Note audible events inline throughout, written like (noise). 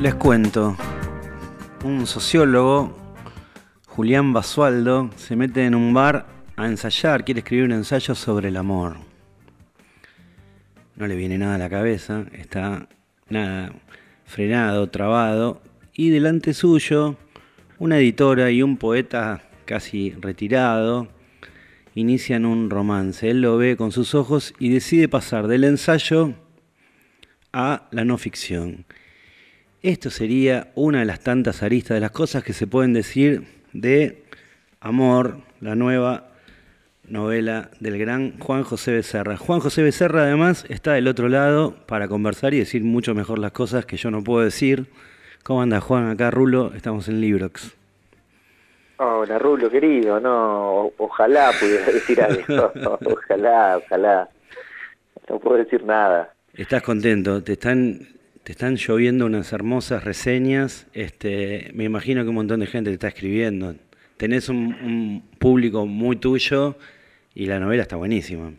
Les cuento. Un sociólogo, Julián Basualdo, se mete en un bar a ensayar, quiere escribir un ensayo sobre el amor. No le viene nada a la cabeza, está nada frenado, trabado, y delante suyo una editora y un poeta casi retirado inician un romance. Él lo ve con sus ojos y decide pasar del ensayo a la no ficción. Esto sería una de las tantas aristas de las cosas que se pueden decir de Amor, la nueva novela del gran Juan José Becerra. Juan José Becerra además está del otro lado para conversar y decir mucho mejor las cosas que yo no puedo decir. ¿Cómo anda Juan? Acá Rulo, estamos en Librox. Hola Rulo, querido, no, ojalá pudiera decir algo, (laughs) ojalá, ojalá, no puedo decir nada. Estás contento, te están, te están lloviendo unas hermosas reseñas, este, me imagino que un montón de gente te está escribiendo, tenés un, público muy tuyo y la novela está buenísima.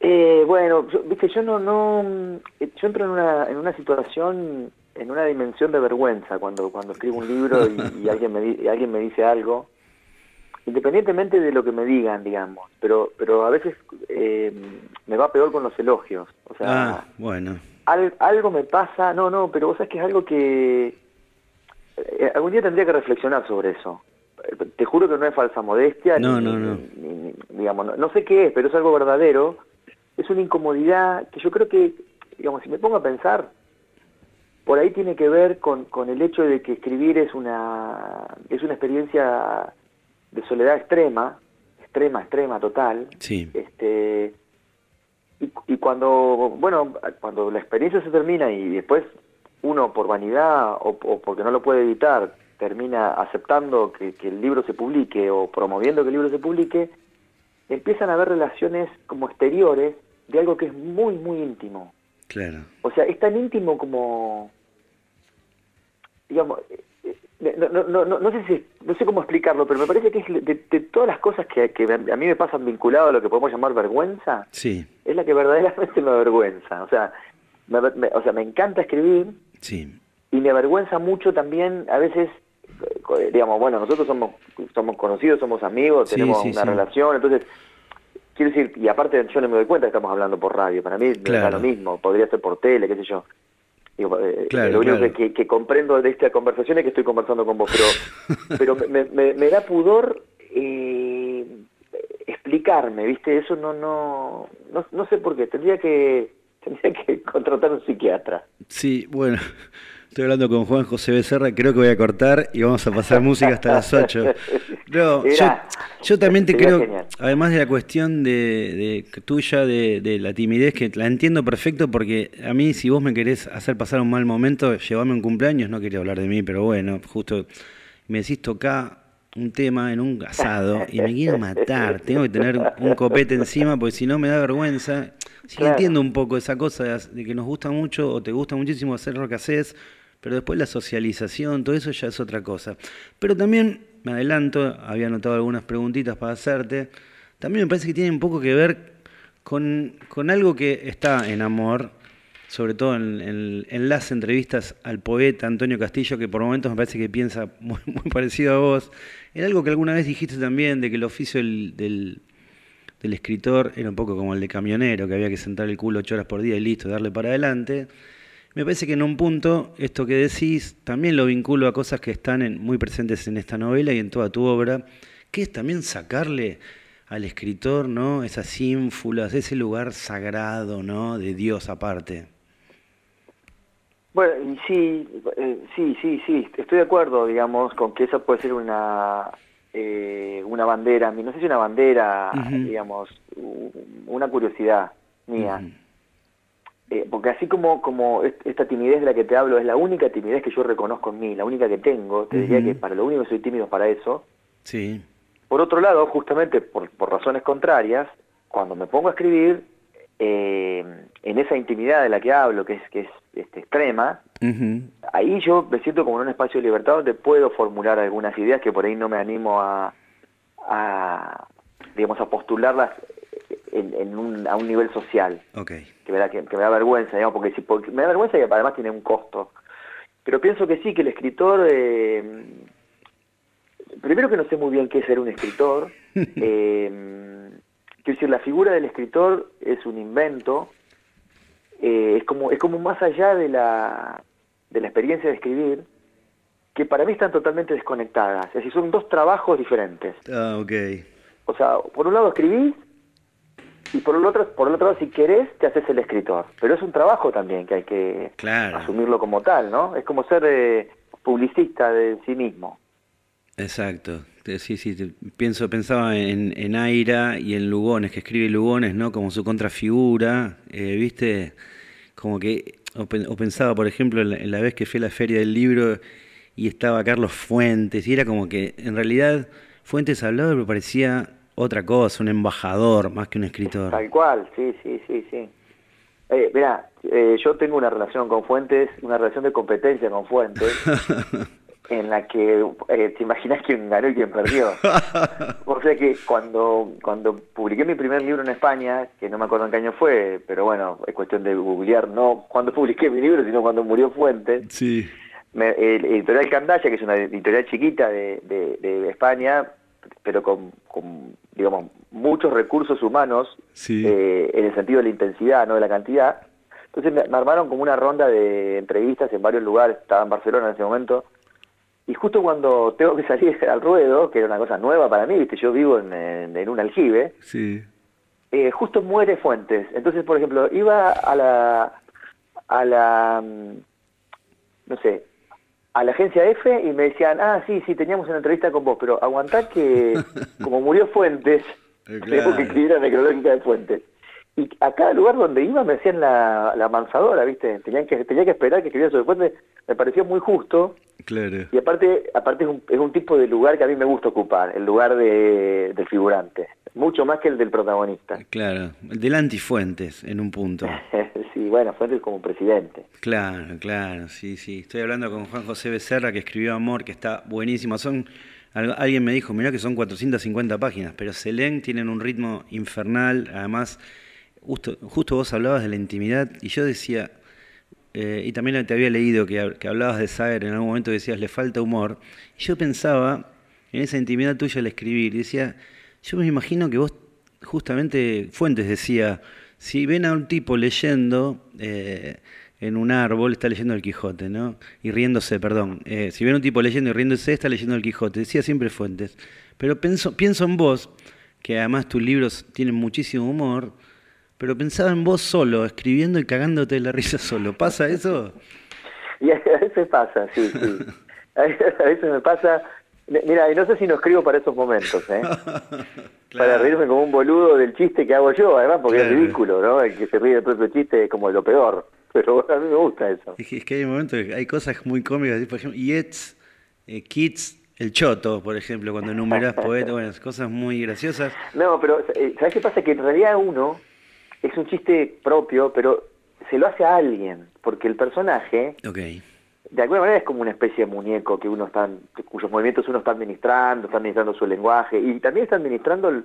Eh, bueno, viste, yo no, no, yo entro en una, en una situación en una dimensión de vergüenza cuando cuando escribo un libro y, (laughs) alguien me alguien me dice algo independientemente de lo que me digan digamos pero pero a veces eh, me va peor con los elogios o sea ah, bueno algo me pasa no no pero vos sabés que es algo que eh, algún día tendría que reflexionar sobre eso te juro que no es falsa modestia no no no digamos no sé qué es pero es algo verdadero es una incomodidad que yo creo que digamos si me pongo a pensar por ahí tiene que ver con, con el hecho de que escribir es una, es una experiencia de soledad extrema, extrema, extrema, total. Sí. Este, y, cuando, bueno, cuando la experiencia se termina y después uno por vanidad o, porque no lo puede evitar termina aceptando que, que, el libro se publique o promoviendo que el libro se publique, empiezan a haber relaciones como exteriores de algo que es muy, muy íntimo. O sea, es tan íntimo como, digamos, no, no, no, no, sé si, no sé cómo explicarlo, pero me parece que es de, todas las cosas que, que, a mí me pasan vinculado a lo que podemos llamar vergüenza, sí. es la que verdaderamente me avergüenza. O sea, me, o sea, me encanta escribir sí. y me avergüenza mucho también a veces, eh, digamos, bueno, nosotros somos, somos conocidos, somos amigos, tenemos una relación, entonces Quiero decir, y aparte yo no me doy cuenta que estamos hablando por radio, para mí me da lo mismo, podría ser por tele, qué sé yo. Eh, lo único que, comprendo de esta conversación es que estoy conversando con vos, pero, (laughs) pero me, me, da pudor eh, explicarme, ¿viste? Eso no, no, no, no sé por qué, tendría que, (laughs) tendría que contratar un psiquiatra. Sí, bueno, Estoy hablando con Juan José Becerra, creo que voy a cortar y vamos a pasar música hasta las 8. (laughs) No, yo, también te creo, además de la cuestión de, tuya, de, la timidez, que la entiendo perfecto porque a mí si vos me querés hacer pasar un mal momento, llevame un cumpleaños, no quería hablar de mí, pero bueno, justo me decís tocar un tema en un asado y me quiero matar, tengo que tener un copete encima porque si no me da vergüenza. Sí entiendo un poco esa cosa de, que nos gusta mucho o te gusta muchísimo hacer lo que haces, pero después la socialización, todo eso ya es otra cosa. Pero también, me adelanto, había anotado algunas preguntitas para hacerte, también me parece que tiene un poco que ver con, algo que está en amor, sobre todo en, las entrevistas al poeta Antonio Castillo, que por momentos me parece que piensa (laughs) muy, parecido a vos, en algo que alguna vez dijiste también, de que el oficio del, del escritor era un poco como el de camionero, que había que sentar el culo ocho horas por día y listo, darle para adelante. Me parece que en un punto esto que decís también lo vinculo a cosas que están en, muy presentes en esta novela y en toda tu obra, que es también sacarle al escritor, ¿no? Esas ínfulas, ese lugar sagrado, ¿no? De Dios aparte. Bueno, sí, eh, sí, sí, sí, estoy de acuerdo, digamos, con que esa puede ser una eh, una bandera, no sé si una bandera, digamos, una curiosidad mía. Eh, porque así como, como esta timidez de la que te hablo es la única timidez que yo reconozco en mí, la única que tengo, te diría que para lo único que soy tímido para eso. Sí. Por otro lado, justamente por, por razones contrarias, cuando me pongo a escribir, eh, en esa intimidad de la que hablo, que es, que es este, extrema, ahí yo me siento como en un espacio de libertad donde puedo formular algunas ideas que por ahí no me animo a, a digamos, a postularlas en, un, a un nivel social. Okay. Que, me da, que, me da vergüenza, digamos, porque, si, porque me da vergüenza y además tiene un costo. pero pienso que sí, que el escritor, eh, primero que no sé muy bien qué es ser un escritor, (laughs) eh, quiero decir, la figura del escritor es un invento, eh, es, como, es como más allá de la, de la experiencia de escribir, que para mí están totalmente desconectadas, es decir, son dos trabajos diferentes. Ah, ok. O sea, por un lado escribís y por el otro, por el otro lado, si querés, te haces el escritor. Pero es un trabajo también que hay que asumirlo como tal, ¿no? Es como ser eh, publicista de sí mismo. Exacto. Sí, sí, pienso, pensaba en, en Aira y en Lugones, que escribe Lugones, ¿no? Como su contrafigura, eh, ¿viste? Como que, o, pensaba, por ejemplo, en la, vez que fui a la feria del libro y estaba Carlos Fuentes, y era como que, en realidad, Fuentes hablaba, pero parecía otra cosa, un embajador más que un escritor. Tal cual, sí, sí, sí, sí. Eh, mira, eh, yo tengo una relación con Fuentes, una relación de competencia con Fuentes, (laughs) en la que eh, te imaginas quién ganó y quién perdió. (laughs) o sea que cuando, cuando publiqué mi primer libro en España, que no me acuerdo en qué año fue, pero bueno, es cuestión de googlear, no cuando publiqué mi libro, sino cuando murió Fuentes. Sí. Me, el, editorial Candaya, que es una editorial chiquita de, de España, pero con, digamos, muchos recursos humanos eh, en el sentido de la intensidad, no de la cantidad. Entonces me, armaron como una ronda de entrevistas en varios lugares, estaba en Barcelona en ese momento, y justo cuando tengo que (laughs) salir al ruedo, que era una cosa nueva para mí, viste, yo vivo en, en, un aljibe, sí. eh, justo muere Fuentes. Entonces, por ejemplo, iba a la, a la, mm, no sé, a la agencia F y me decían, ah, sí, sí, teníamos una entrevista con vos, pero aguantá que (laughs) como murió Fuentes, eh, (laughs) tengo que escribir la necrológica de Fuentes. Y a cada lugar donde iba me hacían la, la mansadora, ¿viste? Tenían que, tenía que esperar que escribiera sobre Fuentes, me pareció muy justo. Claro. Y aparte, aparte es un, es un tipo de lugar que a mí me gusta ocupar, el lugar de, del figurante mucho más que el del protagonista. Claro, el del antifuentes en un punto. (laughs) sí, bueno, Fuentes como presidente. Claro, claro, sí, sí. Estoy hablando con Juan José Becerra que escribió Amor, que está buenísimo. Son, alguien me dijo, mirá que son 450 páginas, pero se leen, tienen un ritmo infernal. Además, justo, justo vos hablabas de la intimidad y yo decía, eh, y también te había leído que, hablabas de Sager, en algún momento decías, le falta humor. Y yo pensaba en esa intimidad tuya al escribir y decía yo me imagino que vos, justamente, Fuentes decía, si ven a un tipo leyendo eh, en un árbol, está leyendo el Quijote, ¿no? Y riéndose, perdón. Eh, si ven a un tipo leyendo y riéndose, está leyendo el Quijote. Decía siempre Fuentes. Pero pienso, pienso en vos, que además tus libros tienen muchísimo humor, pero pensaba en vos solo, escribiendo y cagándote de la risa solo. ¿Pasa eso? (laughs) Y a veces pasa, sí, sí. (laughs) A veces me pasa Mira, y no sé si no escribo para esos momentos, ¿eh? (laughs) Para reírme como un boludo del chiste que hago yo, además, porque es ridículo, ¿no? El que se ríe del propio chiste es como lo peor. Pero a mí me gusta eso. Es que hay momentos hay cosas muy cómicas, por ejemplo, Yets, eh, Kids, el Choto, por ejemplo, cuando enumeras poetas, bueno, cosas muy graciosas. No, pero eh, ¿sabes qué pasa? Que en realidad uno es un chiste propio, pero se lo hace a alguien, porque el personaje... Okay de alguna manera es como una especie de muñeco que uno está, cuyos movimientos uno está administrando, está administrando su lenguaje y también está administrando el,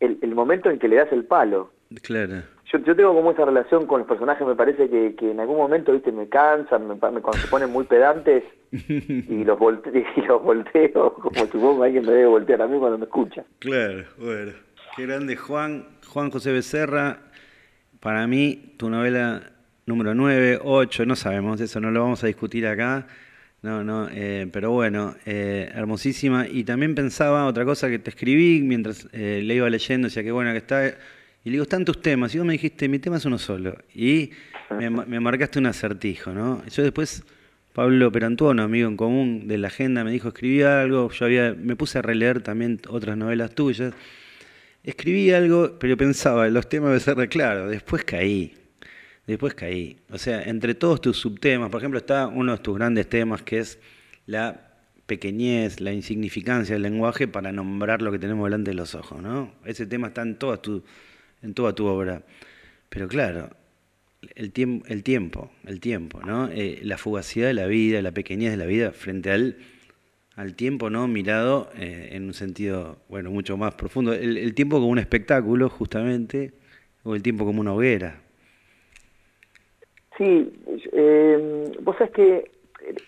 el, momento en que le das el palo. Claro. Yo, yo tengo como esa relación con los personajes, me parece que, que en algún momento, viste, me cansan, me, cuando se ponen muy pedantes (laughs) y los, volte, (laughs) y los volteo, como supongo alguien me debe voltear a mí cuando me escucha. Claro, bueno. Qué grande Juan, Juan José Becerra. Para mí, tu novela número 9, 8, no sabemos, eso no lo vamos a discutir acá. No, no, eh, pero bueno, eh, hermosísima. Y también pensaba otra cosa que te escribí mientras eh, le iba leyendo, decía que bueno que está. Y le digo, están tus temas. Y vos me dijiste, mi tema es uno solo. Y me, marcaste un acertijo, ¿no? Yo después, Pablo Perantuono, amigo en común de la agenda, me dijo, escribí algo. Yo había, me puse a releer también otras novelas tuyas. Escribí algo, pero pensaba, los temas deben ser claro. Después caí. Después caí. O sea, entre todos tus subtemas, por ejemplo, está uno de tus grandes temas que es la pequeñez, la insignificancia del lenguaje para nombrar lo que tenemos delante de los ojos, ¿no? Ese tema está en toda tu, en toda tu obra. Pero claro, el, tiempo, el tiempo, el tiempo, ¿no? Eh, la fugacidad de la vida, la pequeñez de la vida frente al, al tiempo, ¿no? Mirado eh, en un sentido, bueno, mucho más profundo. El, el tiempo como un espectáculo, justamente, o el tiempo como una hoguera. Sí, eh, vos sabés que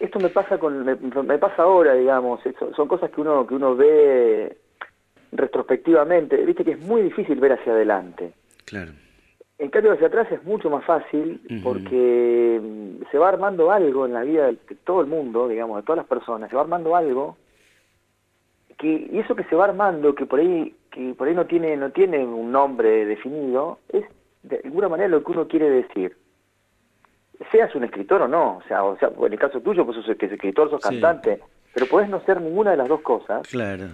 esto me pasa con me, pasa ahora, digamos, son cosas que uno que uno ve retrospectivamente, viste que es muy difícil ver hacia adelante. Claro. En cambio hacia atrás es mucho más fácil porque mm, se va armando algo en la vida de todo el mundo, digamos, de todas las personas, se va armando algo que y eso que se va armando que por ahí que por ahí no tiene no tiene un nombre definido es de alguna manera lo que uno quiere decir seas un escritor o no, o sea, o sea en el caso tuyo, pues sos escritor, sos cantante, pero podés no ser ninguna de las dos cosas. Claro.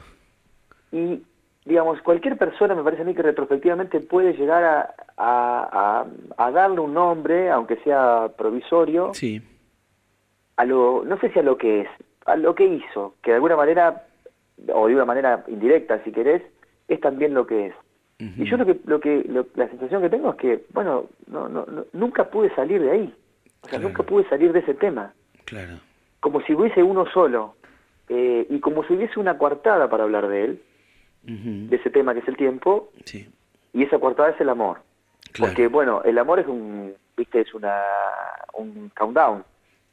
Y, digamos, cualquier persona me parece a mí que retrospectivamente puede llegar a, a, a, darle un nombre, aunque sea provisorio, sí. a lo, no sé si a lo que es, a lo que hizo, que de alguna manera, o de una manera indirecta si querés, es también lo que es. Y yo lo que, lo que la sensación que tengo es que, bueno, no, no, nunca pude salir de ahí. O sea, nunca pude salir de ese tema. Claro. Como si hubiese uno solo. Eh, y como si hubiese una coartada para hablar de él, de ese tema que es el tiempo. Sí. Y esa coartada es el amor. Porque, bueno, el amor es un, viste, es una, un countdown.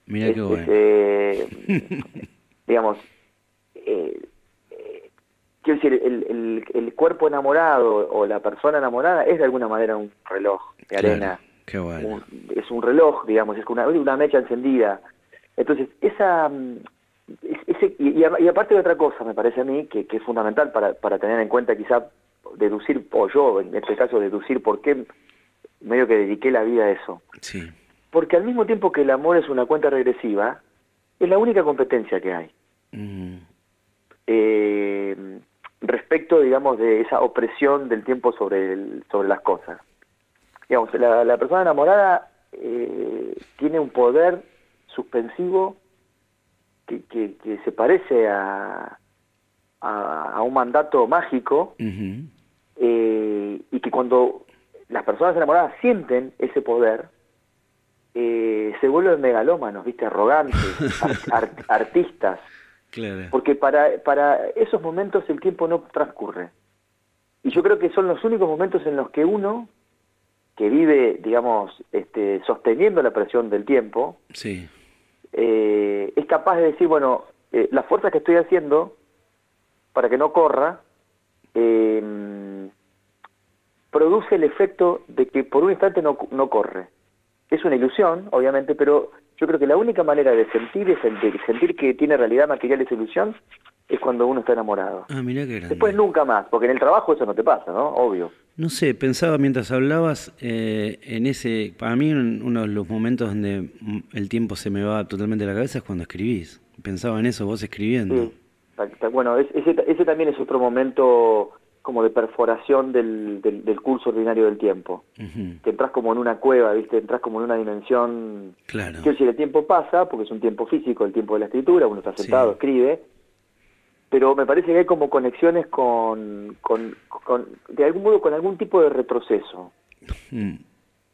Mira qué bueno. Eh, (laughs) digamos, eh, eh, quiero decir, el, el, el, cuerpo enamorado o la persona enamorada es de alguna manera un reloj de arena es un reloj, digamos, es una, una mecha encendida. Entonces, esa... Mm, ese, y, aparte de otra cosa, me parece a mí, que, es fundamental para, para tener en cuenta quizá deducir, o yo en este caso deducir por qué medio que dediqué la vida a eso. Sí. Porque al mismo tiempo que el amor es una cuenta regresiva, es la única competencia que hay. Eh, respecto, digamos, de esa opresión del tiempo sobre, el, sobre las cosas digamos, la, persona enamorada eh, tiene un poder suspensivo que, que, se parece a, a, un mandato mágico eh, y que cuando las personas enamoradas sienten ese poder, eh, se vuelven megalómanos, ¿viste? Arrogantes, (laughs) artistas. Porque para, para esos momentos el tiempo no transcurre. Y yo creo que son los únicos momentos en los que uno que vive, digamos, este, sosteniendo la presión del tiempo, sí. Eh, es capaz de decir, bueno, eh, la fuerza que estoy haciendo para que no corra, eh, produce el efecto de que por un instante no, no corre. Es una ilusión, obviamente, pero yo creo que la única manera de sentir, de sentir que tiene realidad material esa ilusión, es cuando uno está enamorado. Ah, mira qué grande. Después nunca más, porque en el trabajo eso no te pasa, ¿no? Obvio. No sé, pensaba mientras hablabas eh, en ese, para mí uno de los momentos donde el tiempo se me va totalmente a la cabeza es cuando escribís. Pensaba en eso vos escribiendo. Bueno, ese, ese también es otro momento como de perforación del, del, curso ordinario del tiempo. Que entras como en una cueva, ¿viste? Entras como en una dimensión... Claro. Quiero decir, el tiempo pasa, porque es un tiempo físico, el tiempo de la escritura, uno está sentado, escribe, pero me parece que hay como conexiones con, con, de algún modo, con algún tipo de retroceso. Mm.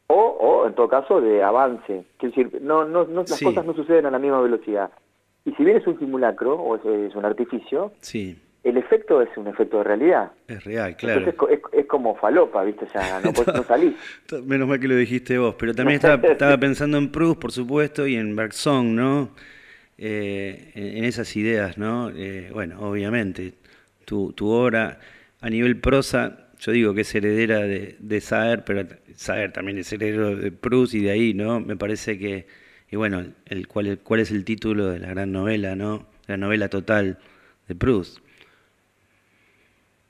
O, o, en todo caso, de avance. Quiero decir, no, no, no las cosas no suceden a la misma velocidad. Y si bien es un simulacro o es, un artificio, sí. el efecto es un efecto de realidad. Es real, claro. Entonces es, como falopa, ¿viste? O sea, no, (laughs) no salís. Menos mal que lo dijiste vos, pero también estaba, estaba (laughs) pensando en Proust, por supuesto, y en Bergson, ¿no? Eh, en, esas ideas, ¿no? Eh, bueno, obviamente, tu, tu, obra a nivel prosa, yo digo que es heredera de, de Saer, pero Saer también es heredero de Proust y de ahí, ¿no? Me parece que, y bueno, el, cuál, cuál es el título de la gran novela, ¿no? La novela total de Proust.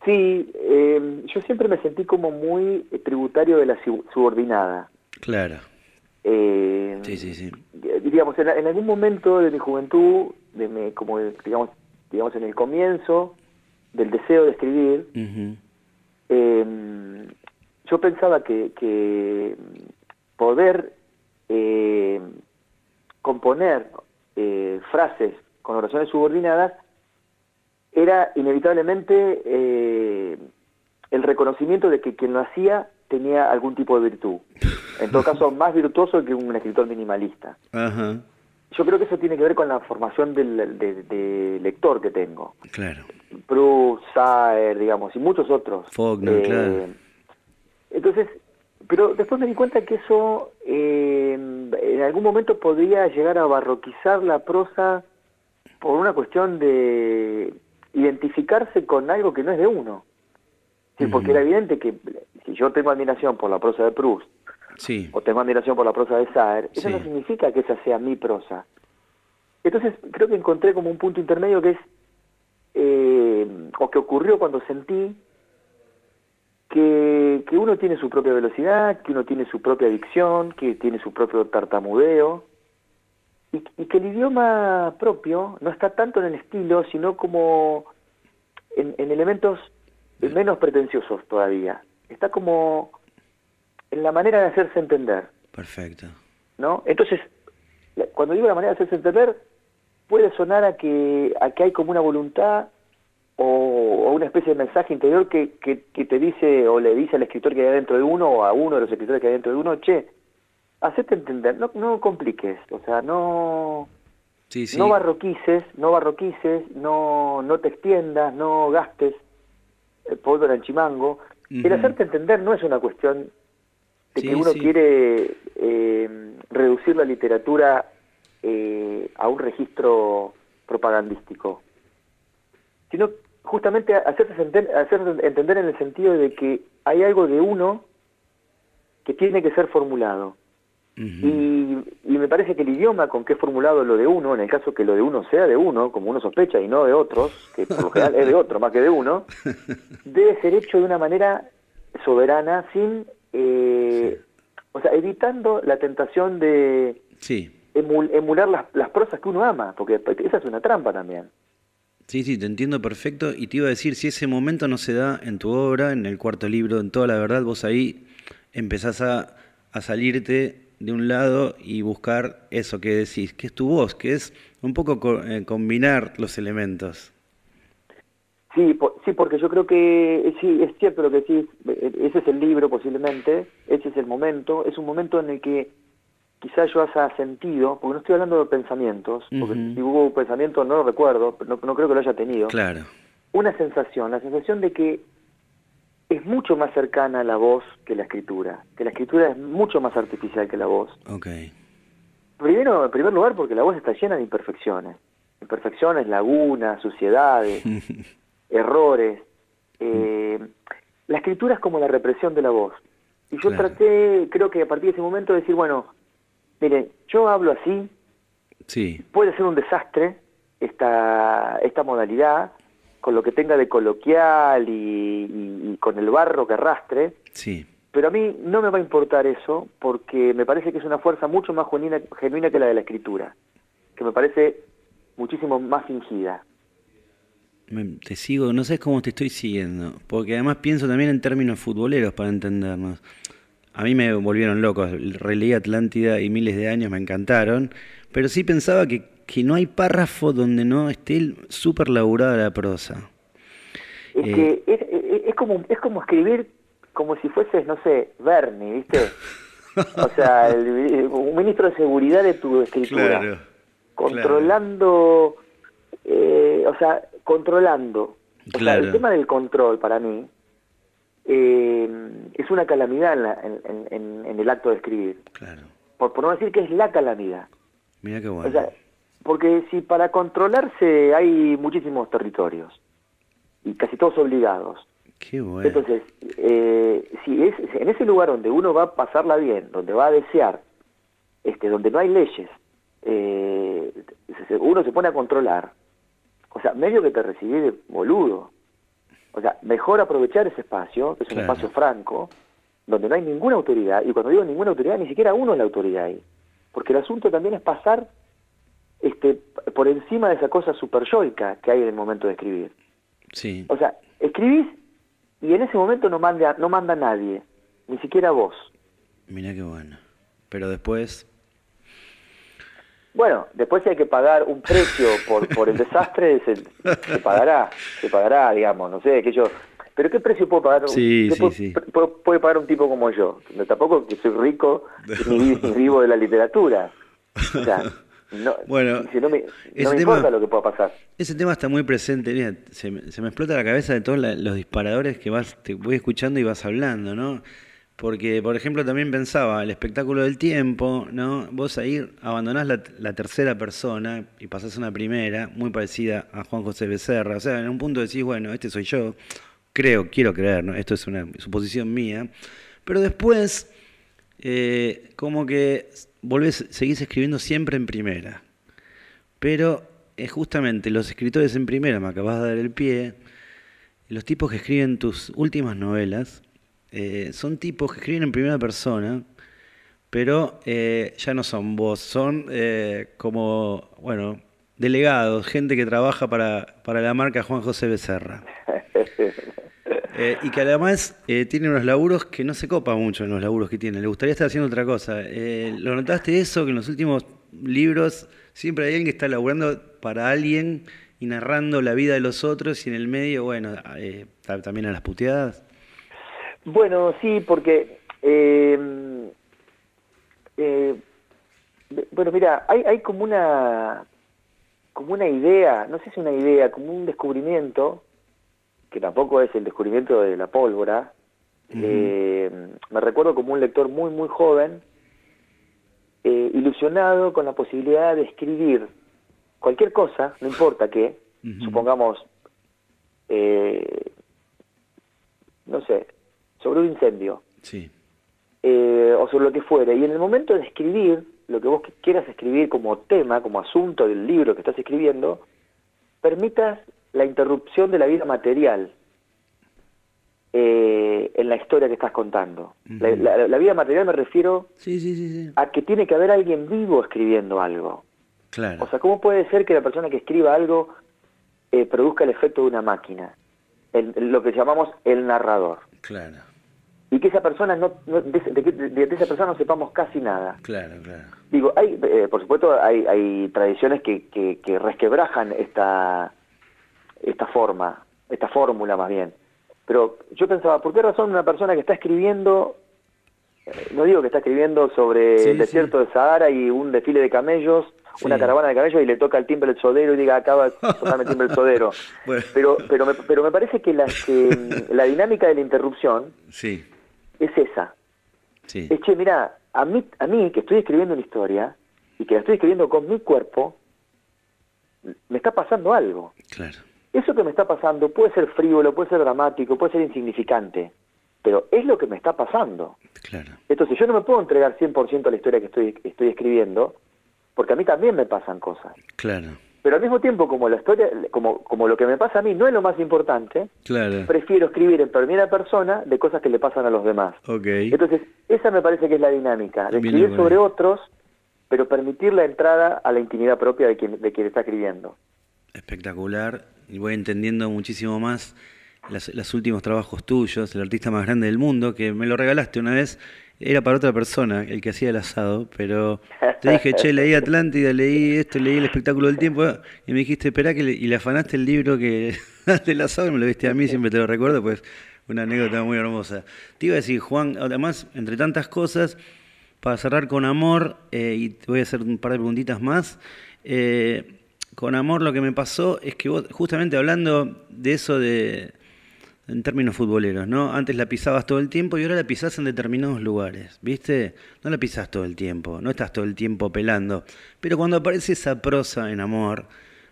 Sí, eh, yo siempre me sentí como muy tributario de la subordinada. Claro. Eh, sí, sí, sí. Digamos, en, algún momento de mi juventud, de como digamos, digamos en el comienzo del deseo de escribir, em, yo pensaba que, poder eh, componer eh, frases con oraciones subordinadas era inevitablemente eh, el reconocimiento de que quien lo hacía tenía algún tipo de virtud. (laughs) En todo caso, más virtuoso que un escritor minimalista. Yo creo que eso tiene que ver con la formación del, de, lector que tengo. Claro. Proust, Saer, digamos, y muchos otros. Faulkner, eh, claro. Entonces, pero después me di cuenta que eso eh, en algún momento podría llegar a barroquizar la prosa por una cuestión de identificarse con algo que no es de uno. Sí, porque era evidente que si yo tengo admiración por la prosa de Proust, sí. o tengo admiración por la prosa de Saer, eso no significa que esa sea mi prosa. Entonces creo que encontré como un punto intermedio que es, eh, o que ocurrió cuando sentí que, que uno tiene su propia velocidad, que uno tiene su propia dicción, que tiene su propio tartamudeo, y, y que el idioma propio no está tanto en el estilo, sino como en, en elementos menos pretenciosos todavía. Está como en la manera de hacerse entender. Perfecto. ¿No? Entonces, cuando digo la manera de hacerse entender, puede sonar a que, a que hay como una voluntad o, una especie de mensaje interior que, que, te dice o le dice al escritor que hay dentro de uno o a uno de los escritores que hay dentro de uno, che, hacete entender, no, no compliques, o sea, no... No barroquices, no barroquices, no, no te extiendas, no gastes el pólvora en chimango. El hacerte entender no es una cuestión de que uno quiere eh, reducir la literatura eh, a un registro propagandístico, sino justamente hacerse entender en el sentido de que hay algo de uno que tiene que ser formulado. y, me parece que el idioma con que es formulado lo de uno, en el caso que lo de uno sea de uno, como uno sospecha y no de otros, que por lo general es de otro más que de uno, (laughs) debe ser hecho de una manera soberana, sin, eh, o sea, evitando la tentación de emular las, las prosas que uno ama, porque esa es una trampa también. Sí, sí, te entiendo perfecto. Y te iba a decir, si ese momento no se da en tu obra, en el cuarto libro, en toda la verdad, vos ahí empezás a, a salirte de un lado y buscar eso que decís, que es tu voz, que es un poco eh, combinar los elementos. Sí, sí, porque yo creo que sí, es cierto lo que decís, e-, ese es el libro posiblemente, ese es el momento, es un momento en el que quizás yo haya sentido, porque no estoy hablando de pensamientos, porque si hubo pensamiento no lo recuerdo, no, no creo que lo haya tenido. Claro. Una sensación, la sensación de que es mucho más cercana a la voz que la escritura, que la escritura es mucho más artificial que la voz. Okay. Primero, en primer lugar, porque la voz está llena de imperfecciones, imperfecciones, lagunas, suciedades, (laughs) errores. Eh, la escritura es como la represión de la voz. Y yo traté, creo que a partir de ese momento, de decir, bueno, miren, yo hablo así, sí. puede ser un desastre esta, esta modalidad, con lo que tenga de coloquial y, con el barro que arrastre. Sí. Pero a mí no me va a importar eso porque me parece que es una fuerza mucho más genuina, genuina que la de la escritura, que me parece muchísimo más fingida. Te sigo, no sé cómo te estoy siguiendo, porque además pienso también en términos futboleros para entendernos. A mí me volvieron locos, releí Atlántida y miles de años me encantaron, pero sí pensaba que que no hay párrafo donde no esté súper laburada la prosa. Es que eh, es, como, es como escribir como si fueses, no sé, Bernie, ¿viste? (laughs) o sea, un ministro de seguridad de tu escritura. controlando, Eh, o sea, controlando. el tema del control para mí eh, es una calamidad en, en, el acto de escribir. Claro. Por, por no decir que es la calamidad. Mira qué bueno. O sea, porque si para controlarse hay muchísimos territorios, y casi todos obligados. Qué bueno. Entonces, eh, si es en ese lugar donde uno va a pasarla bien, donde va a desear, este, donde no hay leyes, eh, uno se pone a controlar, o sea, medio que te recibí de boludo. O sea, mejor aprovechar ese espacio, que es un espacio franco, donde no hay ninguna autoridad, y cuando digo ninguna autoridad, ni siquiera uno es la autoridad ahí. Porque el asunto también es pasar este, por encima de esa cosa super yoica que hay en el momento de escribir. Sí. O sea, escribís y en ese momento no manda, no manda nadie, ni siquiera vos. Mira qué bueno. Pero después... Bueno, después hay que pagar un precio por, por el desastre, se, se pagará, se pagará, digamos, no sé, que yo... Pero ¿qué precio puedo pagar? Sí, sí, sí. Puede, pagar un tipo como yo? Tampoco que soy rico ni, ni vivo de la literatura. O sea, no, bueno, no me, importa lo que pueda pasar. Ese tema está muy presente. Mira, se, me explota la cabeza de todos los disparadores que vas te voy escuchando y vas hablando, ¿no? Porque, por ejemplo, también pensaba, el espectáculo del tiempo, ¿no? Vos ahí abandonás la, tercera persona y pasás a una primera, muy parecida a Juan José Becerra. O sea, en un punto decís, bueno, este soy yo. Creo, quiero creer, ¿no? Esto es una suposición mía. Pero después, eh, como que volvés, seguís escribiendo siempre en primera. Pero es justamente los escritores en primera, me acabas de dar el pie, los tipos que escriben tus últimas novelas, eh, son tipos que escriben en primera persona, pero eh, ya no son vos, son eh, como, bueno, delegados, gente que trabaja para, para la marca Juan José Becerra. (laughs) y que además tiene unos laburos que no se copa mucho en los laburos que tiene. Le gustaría estar haciendo otra cosa. ¿Lo notaste eso? Que en los últimos libros siempre hay alguien que está laburando para alguien y narrando la vida de los otros y en el medio, bueno, también a las puteadas. Bueno, sí, porque... Eh, eh, bueno, mira, hay, hay como una como una idea, no sé si una idea, como un descubrimiento, que tampoco es el descubrimiento de la pólvora. Eh, me recuerdo como un lector muy, muy joven, ilusionado con la posibilidad de escribir cualquier cosa, no importa qué, supongamos, no sé, sobre un incendio. Sí. Eh, o sobre lo que fuere. Y en el momento de escribir, lo que vos quieras escribir como tema, como asunto del libro que estás escribiendo, permitas la interrupción de la vida material eh, en la historia que estás contando. la, vida material me refiero a que tiene que haber alguien vivo escribiendo algo. Claro. O sea, ¿cómo puede ser que la persona que escriba algo eh, produzca el efecto de una máquina? lo que llamamos el narrador. Claro. Y que esa persona no, de, esa persona no sepamos casi nada. Claro, claro. Digo, hay, eh, por supuesto, hay, hay tradiciones que, que, resquebrajan esta, esta forma, esta fórmula más bien. Pero yo pensaba, ¿por qué razón una persona que está escribiendo, eh, no digo que está escribiendo sobre el desierto de Sahara y un desfile de camellos, una caravana de camellos y le toca el timbre el sodero y diga, acaba de tocarme el timbre el sodero. (laughs) Pero, pero, me, pero me parece que la, la dinámica de la interrupción sí. es esa. Sí. Es que, mira, a mí, a mí que estoy escribiendo una historia y que la estoy escribiendo con mi cuerpo, me está pasando algo. Claro. Eso que me está pasando puede ser frívolo, puede ser dramático, puede ser insignificante, pero es lo que me está pasando. Claro. Entonces yo no me puedo entregar 100% a la historia que estoy, estoy escribiendo, porque a mí también me pasan cosas. Claro. Pero al mismo tiempo, como la historia, como, como lo que me pasa a mí no es lo más importante, claro. prefiero escribir en primera persona de cosas que le pasan a los demás. Okay. Entonces, esa me parece que es la dinámica, de escribir sobre otros, pero permitir la entrada a la intimidad propia de quien, de quien está escribiendo. Espectacular, y voy entendiendo muchísimo más los últimos trabajos tuyos, el artista más grande del mundo, que me lo regalaste una vez era para otra persona el que hacía el asado, pero te dije, che, leí Atlántida, leí esto, leí el espectáculo del tiempo, y me dijiste, espera, que y le afanaste el libro que (laughs) del asado, y me lo viste a mí, siempre te lo recuerdo, pues una anécdota muy hermosa. Te iba a decir, Juan, además, entre tantas cosas, para cerrar con amor, eh, y te voy a hacer un par de preguntitas más, eh, con amor lo que me pasó es que vos, justamente hablando de eso de en términos futboleros, ¿no? Antes la pisabas todo el tiempo y ahora la pisás en determinados lugares, ¿viste? No la pisás todo el tiempo, no estás todo el tiempo pelando. Pero cuando aparece esa prosa en amor,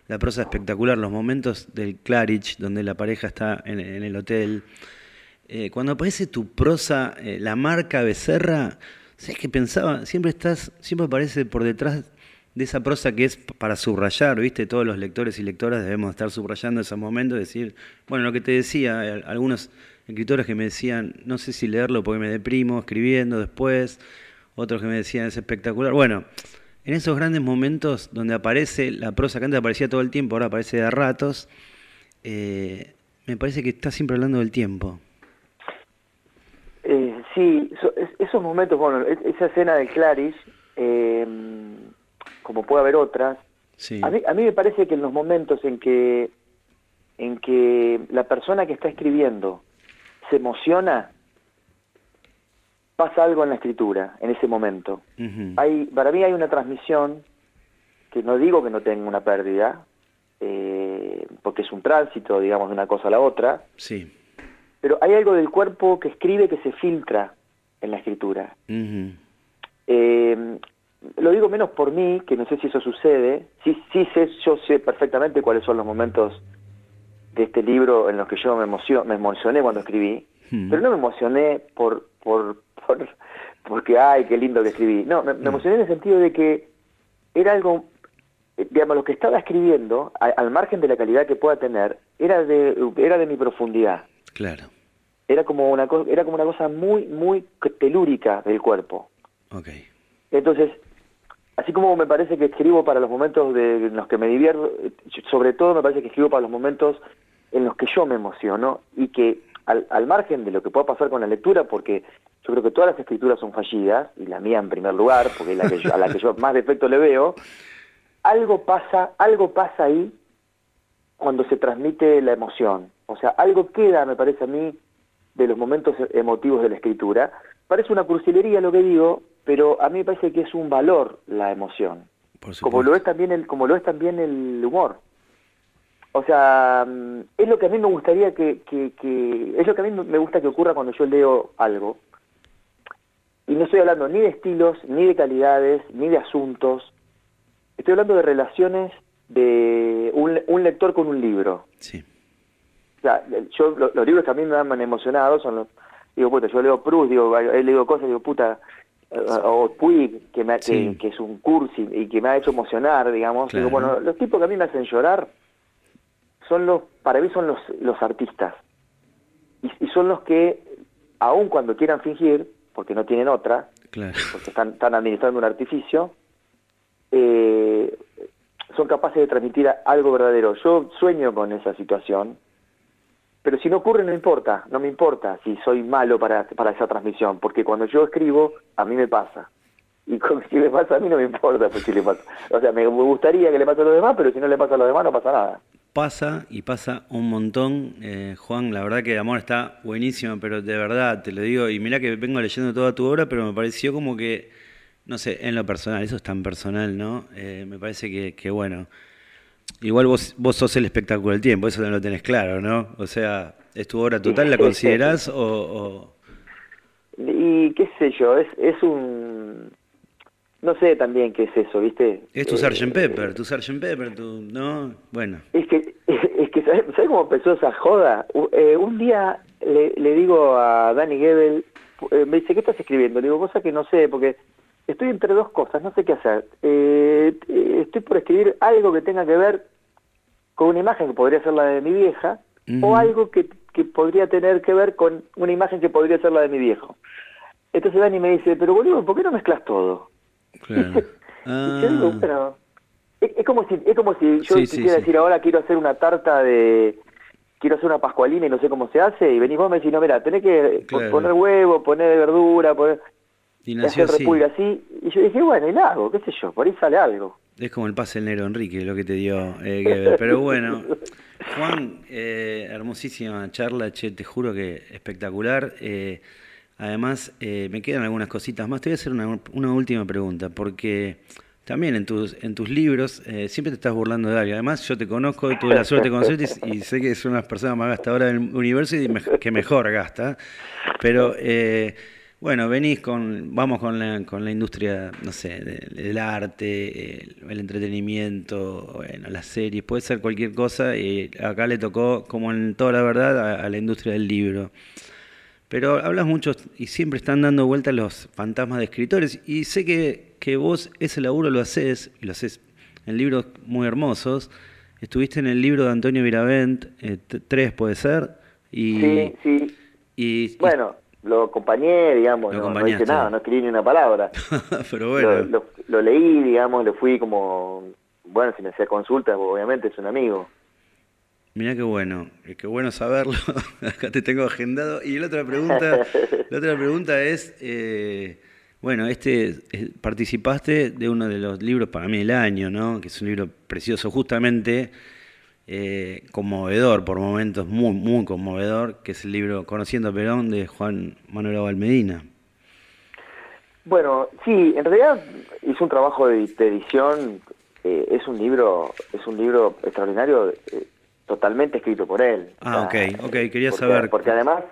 la prosa espectacular, los momentos del Claridge, donde la pareja está en, el hotel, eh, cuando aparece tu prosa, eh, la marca Becerra, ¿sabes qué pensaba? Siempre estás, siempre aparece por detrás de esa prosa que es para subrayar, ¿viste? Todos los lectores y lectoras debemos estar subrayando esos momentos, decir, bueno, lo que te decía, algunos escritores que me decían, no sé si leerlo porque me deprimo escribiendo después, otros que me decían, es espectacular. Bueno, en esos grandes momentos donde aparece la prosa que antes aparecía todo el tiempo, ahora aparece de ratos, eh, me parece que está siempre hablando del tiempo. Eh, sí, esos momentos, bueno, esa escena de Clarice, eh, como puede haber otras. A, mí, a mí me parece que en los momentos en que, en que la persona que está escribiendo se emociona, pasa algo en la escritura, en ese momento. hay, para mí hay una transmisión, que no digo que no tenga una pérdida, eh, porque es un tránsito, digamos, de una cosa a la otra. Sí. Pero hay algo del cuerpo que escribe que se filtra en la escritura. Eh, lo digo menos por mí, que no sé si eso sucede. Sí, sí sé, yo sé perfectamente cuáles son los momentos de este libro en los que yo me, emocioné, me emocioné cuando escribí, pero no me emocioné por, por, por, porque, ay, qué lindo que escribí. No, me, emocioné en el sentido de que era algo, digamos, lo que estaba escribiendo, al, margen de la calidad que pueda tener, era de, era de mi profundidad. Claro. Era como una, era como una cosa muy, muy telúrica del cuerpo. Okay. Entonces, así como me parece que escribo para los momentos de, en los que me divierto, sobre todo me parece que escribo para los momentos en los que yo me emociono y que al, al margen de lo que pueda pasar con la lectura, porque yo creo que todas las escrituras son fallidas, y la mía en primer lugar, porque es la que a la que yo más defecto le veo, algo pasa, algo pasa ahí cuando se transmite la emoción. O sea, algo queda, me parece a mí, de los momentos emotivos de la escritura. Parece una cursilería lo que digo, pero a mí me parece que es un valor la emoción. como lo es también el, como lo es también el humor. O sea, mm, es lo que a mí me gustaría que, que, que, es lo que a mí me gusta que ocurra cuando yo leo algo. Y no estoy hablando ni de estilos, ni de calidades, ni de asuntos. Estoy hablando de relaciones de un, lector con un libro. Sí. O sea, yo, los, libros que a mí me han emocionado son los... Digo, puta, yo leo Proust, digo, he leído cosas, digo, puta, o Puig, que, me, que, es un cursi y que me ha hecho emocionar, digamos. Digo, bueno, los tipos que a mí me hacen llorar son los, para mí son los, los artistas. Y, y son los que, aun cuando quieran fingir, porque no tienen otra, porque están, están, administrando un artificio, eh, son capaces de transmitir algo verdadero. Yo sueño con esa situación, pero si no ocurre no importa, no me importa si soy malo para, para esa transmisión, porque cuando yo escribo, a mí me pasa. Y (laughs) si le pasa a mí no me importa pues si le pasa. O sea, me gustaría que le pase a los demás, pero si no le pasa a los demás no pasa nada pasa y pasa un montón. Eh, Juan, la verdad que el amor está buenísimo, pero de verdad te lo digo, y mira que vengo leyendo toda tu obra, pero me pareció como que, no sé, en lo personal, eso es tan personal, ¿no? Eh, me parece que, que, bueno, igual vos, vos sos el espectáculo del tiempo, eso no lo tenés claro, ¿no? O sea, ¿es tu obra total? ¿La considerás o, o... Y qué sé yo, es, es un no sé también qué es eso, ¿viste? Es tu Sgt. Eh, Pepper, tu Sgt. Pepper, tu, ¿no? Bueno. Es que, (laughs) es que ¿sabes, cómo empezó esa joda? Eh, un día le, le, digo a Danny Gebel, eh, me dice, ¿qué estás escribiendo? Le digo, cosa que no sé, porque estoy entre dos cosas, no sé qué hacer. estoy por escribir algo que tenga que ver con una imagen que podría ser la de mi vieja, o algo que, que podría tener que ver con una imagen que podría ser la de mi viejo. Entonces Dani me dice, pero boludo, ¿por qué no mezclas todo? Claro. (laughs) Ah. es, como si, es como si yo quisiera decir ahora quiero hacer una tarta de, quiero hacer una pascualina y no sé cómo se hace, y venís vos y me decís, no, mira, tenés que poner huevo, poner verdura, poner... Y nació así. así. Y yo dije, bueno, la hago, qué sé yo, por ahí sale algo. Es como el pase del negro Enrique, lo que te dio eh, (laughs) Pero bueno, Juan, eh, hermosísima charla, che, te juro que espectacular. Eh, Además, me quedan algunas cositas más. Te voy a hacer una, última pregunta, porque también en tus, en tus libros eh, siempre te estás burlando de alguien. Además, yo te conozco, tuve la suerte de conocerte y, sé que es una de las personas más gastadoras del universo y que mejor gasta. Pero, eh, bueno, venís con, vamos con la, con la industria, no sé, del arte, el, entretenimiento, bueno, las series, puede ser cualquier cosa. Y acá le tocó, como en toda la verdad, a la industria del libro. Pero hablas mucho y siempre están dando vueltas los fantasmas de escritores y sé que, que vos ese laburo lo haces, y lo haces en libros muy hermosos. Estuviste en el libro de Antonio Viravent, eh, tres puede ser. Y, sí, sí. Y, bueno, lo acompañé, digamos, no, no, hice nada, no escribí ni una palabra. (laughs) Pero bueno. Lo, leí, digamos, lo fui como, bueno, si me hacía consultas, obviamente es un amigo. Mira qué bueno, qué bueno saberlo. (laughs) Acá te tengo agendado. Y la otra pregunta, (laughs) la otra pregunta es, eh, bueno, este eh, participaste de uno de los libros para mí del año, ¿no? Que es un libro precioso, justamente conmovedor por momentos, muy muy conmovedor, que es el libro Conociendo a Perón de Juan Manuel Valmedina. Bueno, sí, en realidad hice un trabajo de, edición. es un libro, es un libro extraordinario totalmente escrito por él. Ah, ok, ok, quería saber. Porque además,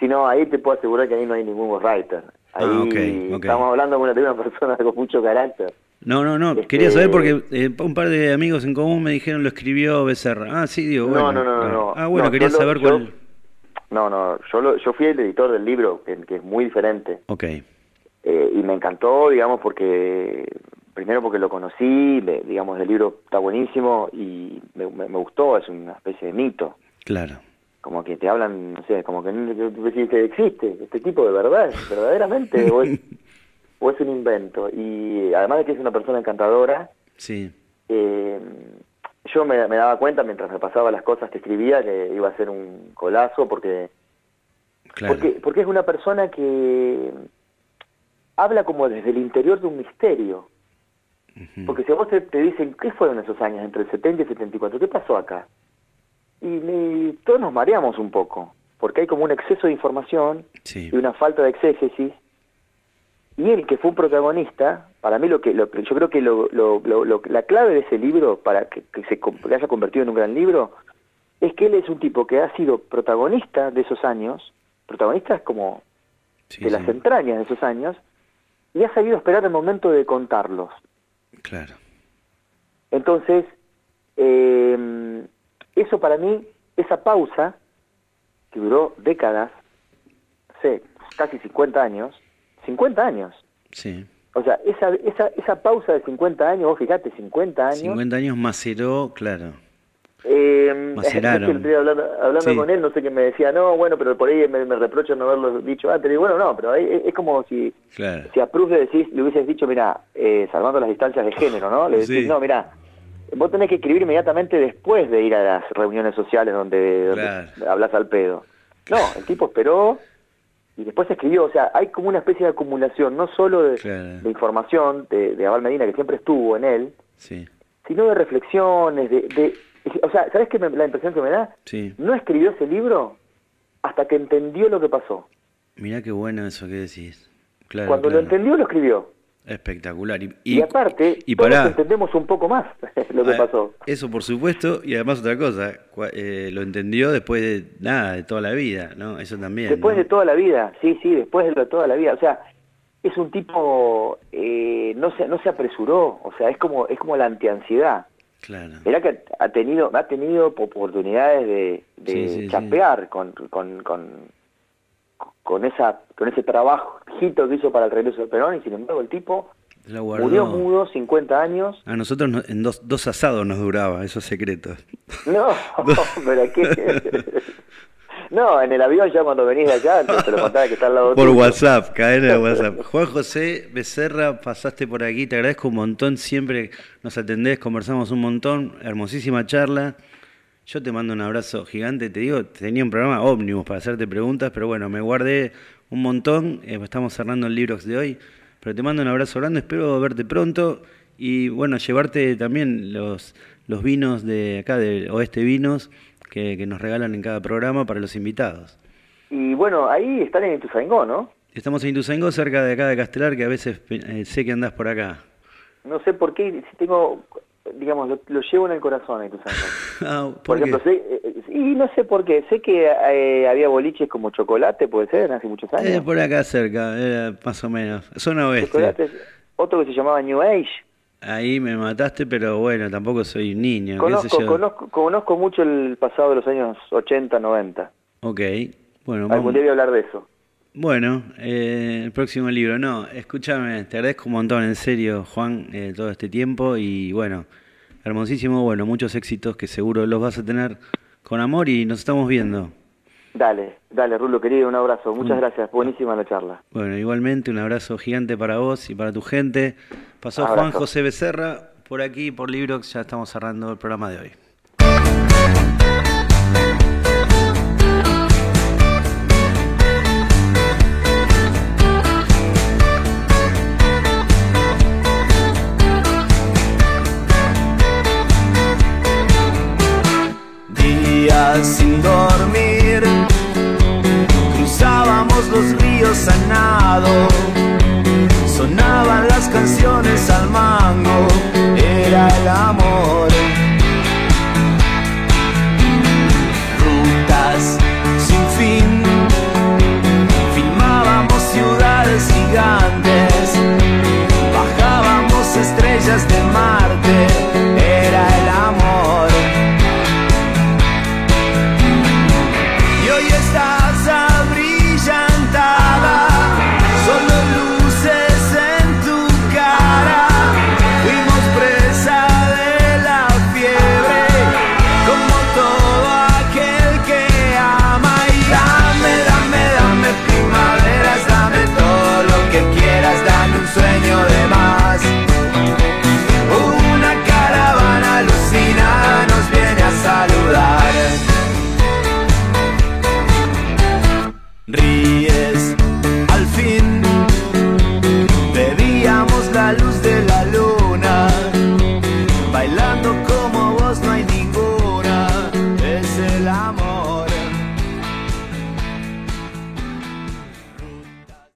Si no, ahí te puedo asegurar que ahí no hay ningún ghostwriter. Ah, ahí estamos hablando con una, persona (laughs) con mucho carácter. No, no, no. Este, Quería saber porque eh, un par de amigos en común me dijeron lo escribió Becerra. Ah, sí, digo, bueno. No, no, no, no. Ah, bueno, quería saber cuál. No, no. Yo, yo fui el editor del libro, que, es muy diferente. Ok. Eh, y me encantó, digamos, porque. Primero porque lo conocí, digamos, el libro está buenísimo y me, me, gustó, es una especie de mito. Claro como que te hablan, no sé, como que, que existe este tipo de verdad, verdaderamente, o es, (laughs) o es un invento. Y además de que es una persona encantadora, sí. Eh, yo me, daba cuenta mientras me pasaba las cosas que escribía que iba a ser un colazo porque, porque, porque es una persona que habla como desde el interior de un misterio. Porque si a vos te, te, dicen, ¿qué fueron esos años entre el 70 y el 74? ¿Qué pasó acá? y, todos nos mareamos un poco, porque hay como un exceso de información y una falta de exégesis. Y él, que fue un protagonista, para mí lo que yo creo que lo, la clave de ese libro, para que, se haya convertido en un gran libro, es que él es un tipo que ha sido protagonista de esos años, protagonista como de las entrañas de esos años, y ha sabido esperar el momento de contarlos. Claro. Entonces, eh, eso para mí, esa pausa, que duró décadas, sé, casi 50 años, 50 años. Sí. O sea, esa, esa, esa pausa de 50 años, vos fíjate, 50 años. 50 años maceró, claro. Eh, (laughs) Maceraron. hablando, hablando con él, no sé qué me decía, no, bueno, pero por ahí me, me reprocho no haberlo dicho antes. Y bueno, no, pero es, como si, si a Proust le, decís, le hubieses dicho, mira, eh, salvando las distancias de género, ¿no? Le decís, no, mira, vos tenés que escribir inmediatamente después de ir a las reuniones sociales donde, hablas al pedo. No, el tipo esperó y después escribió. O sea, hay como una especie de acumulación, no solo de, información de, de, Abel Medina, que siempre estuvo en él, sino de reflexiones, de, O sea, ¿sabes qué la impresión que me da? No escribió ese libro hasta que entendió lo que pasó. Mirá qué bueno eso que decís. Cuando lo entendió, lo escribió. Espectacular. Y, y, aparte, y todos entendemos un poco más (laughs) lo que pasó. Eso por supuesto, y además otra cosa, eh, lo entendió después de nada, de toda la vida, ¿no? Eso también. Después de toda la vida, sí, sí, después de toda la vida. O sea, es un tipo, eh, no, se, no se apresuró, o sea, es como, es como la antiansiedad. Claro. Mirá que ha tenido, ha tenido oportunidades de, de chapear con, con, con con esa con ese trabajito que hizo para el regreso del Perón y sin embargo el tipo murió mudo, 50 años. A nosotros en dos, dos asados nos duraba, esos secretos. No, (laughs) (laughs) pero aquí... (laughs) No, en el avión ya cuando venís de allá te lo contaba que está al lado Por WhatsApp, cadena de WhatsApp. Juan José Becerra, pasaste por aquí, te agradezco un montón, siempre nos atendés, conversamos un montón, hermosísima charla. Yo te mando un abrazo gigante, te digo, tenía un programa ómnibus para hacerte preguntas, pero bueno, me guardé un montón, eh, estamos cerrando el Librox de hoy, pero te mando un abrazo grande, espero verte pronto y bueno, llevarte también los, los vinos de acá, de Oeste Vinos, que, nos regalan en cada programa para los invitados. Y bueno, ahí están en Ituzaingó, ¿no? Estamos en Ituzaingó, cerca de acá de Castelar, que a veces eh, sé que andás por acá. No sé por qué, si tengo digamos, lo, llevo en el corazón, tú (laughs) ah, ¿por, ejemplo, sé, eh, eh, y no sé por qué, sé que eh, había boliches como chocolate, puede ser, hace muchos años. por acá cerca, más o menos, zona oeste. otro que se llamaba New Age. Ahí me mataste, pero bueno, tampoco soy niño. Conozco, conozco, conozco mucho el pasado de los años 80, 90. Ok, bueno. Algún día voy a hablar de eso. Bueno, eh, el próximo libro. No, escúchame, te agradezco un montón, en serio, Juan, eh, todo este tiempo y bueno, hermosísimo, bueno, muchos éxitos que seguro los vas a tener con amor y nos estamos viendo. Dale, dale, Rulo, querido, un abrazo. Muchas gracias, buenísima la charla. Bueno, igualmente un abrazo gigante para vos y para tu gente. Pasó Juan José Becerra por aquí, por Librox, ya estamos cerrando el programa de hoy. sin dormir. Cruzábamos los ríos a nado. Sonaban las canciones al mango. Era el amor.